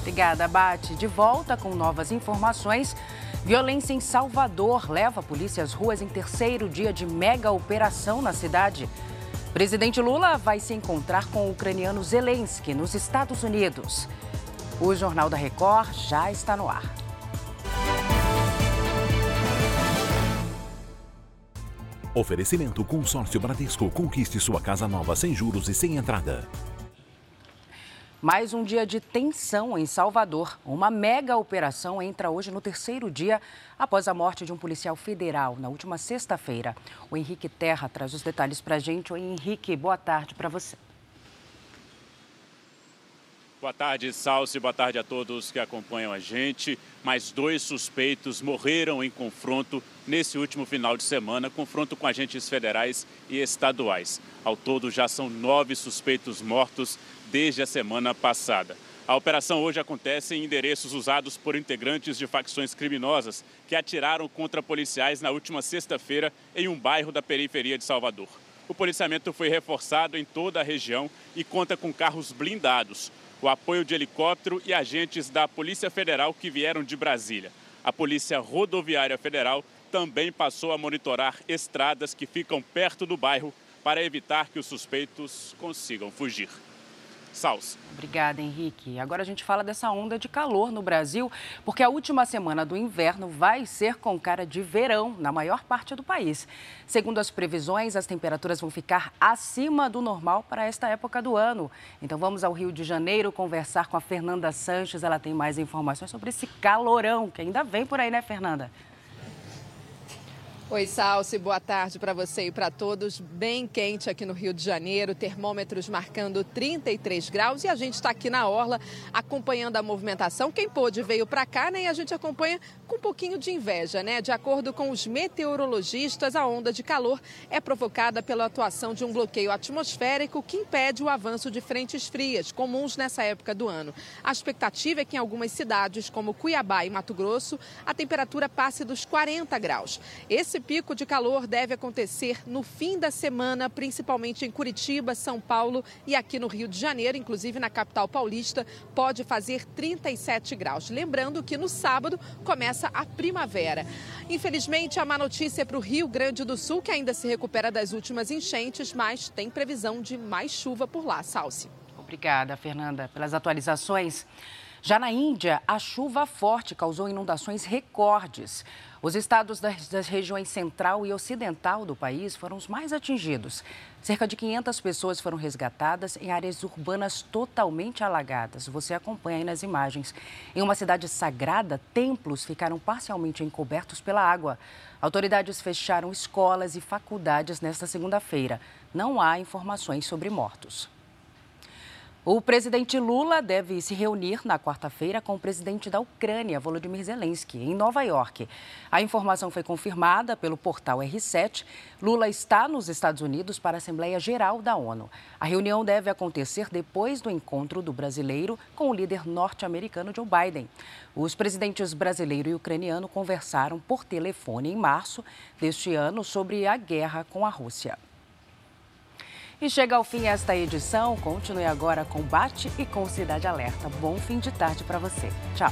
Obrigada, Bate. De volta com novas informações. Violência em Salvador leva a polícia às ruas em terceiro dia de mega operação na cidade. Presidente Lula vai se encontrar com o ucraniano Zelensky nos Estados Unidos. O Jornal da Record já está no ar. Oferecimento Consórcio Bradesco. Conquiste sua casa nova sem juros e sem entrada. Mais um dia de tensão em Salvador. Uma mega operação entra hoje no terceiro dia após a morte de um policial federal na última sexta-feira. O Henrique Terra traz os detalhes para a gente. Oi, Henrique, boa tarde para você. Boa tarde, Salsi. Boa tarde a todos que acompanham a gente. Mais dois suspeitos morreram em confronto nesse último final de semana confronto com agentes federais e estaduais. Ao todo, já são nove suspeitos mortos desde a semana passada. A operação hoje acontece em endereços usados por integrantes de facções criminosas que atiraram contra policiais na última sexta-feira em um bairro da periferia de Salvador. O policiamento foi reforçado em toda a região e conta com carros blindados, o apoio de helicóptero e agentes da Polícia Federal que vieram de Brasília. A Polícia Rodoviária Federal também passou a monitorar estradas que ficam perto do bairro para evitar que os suspeitos consigam fugir. Salsa. Obrigada, Henrique. Agora a gente fala dessa onda de calor no Brasil, porque a última semana do inverno vai ser com cara de verão na maior parte do país. Segundo as previsões, as temperaturas vão ficar acima do normal para esta época do ano. Então vamos ao Rio de Janeiro conversar com a Fernanda Sanches. Ela tem mais informações sobre esse calorão que ainda vem por aí, né, Fernanda? Oi, Salsi, boa tarde para você e para todos. Bem quente aqui no Rio de Janeiro, termômetros marcando 33 graus e a gente está aqui na Orla acompanhando a movimentação. Quem pôde veio para cá né, e a gente acompanha com um pouquinho de inveja, né? De acordo com os meteorologistas, a onda de calor é provocada pela atuação de um bloqueio atmosférico que impede o avanço de frentes frias, comuns nessa época do ano. A expectativa é que em algumas cidades, como Cuiabá e Mato Grosso, a temperatura passe dos 40 graus. Esse pico de calor deve acontecer no fim da semana, principalmente em Curitiba, São Paulo e aqui no Rio de Janeiro, inclusive na capital paulista, pode fazer 37 graus. Lembrando que no sábado começa a primavera. Infelizmente, a má notícia é para o Rio Grande do Sul, que ainda se recupera das últimas enchentes, mas tem previsão de mais chuva por lá. Salce. Obrigada, Fernanda, pelas atualizações. Já na Índia, a chuva forte causou inundações recordes. Os estados das, das, regiões central e ocidental do país foram os mais atingidos. Cerca de 500 pessoas foram resgatadas em áreas urbanas totalmente alagadas. Você acompanha aí nas imagens. Em uma cidade sagrada, templos ficaram parcialmente encobertos pela água. Autoridades fecharam escolas e faculdades nesta segunda-feira. Não há informações sobre mortos. O presidente Lula deve se reunir na quarta-feira com o presidente da Ucrânia, Volodymyr Zelensky, em Nova York. A informação foi confirmada pelo portal R7. Lula está nos Estados Unidos para a Assembleia Geral da ONU. A reunião deve acontecer depois do encontro do brasileiro com o líder norte-americano Joe Biden. Os presidentes brasileiro e ucraniano conversaram por telefone em março deste ano sobre a guerra com a Rússia. E chega ao fim esta edição. Continue agora com Bate e com Cidade Alerta. Bom fim de tarde para você. Tchau.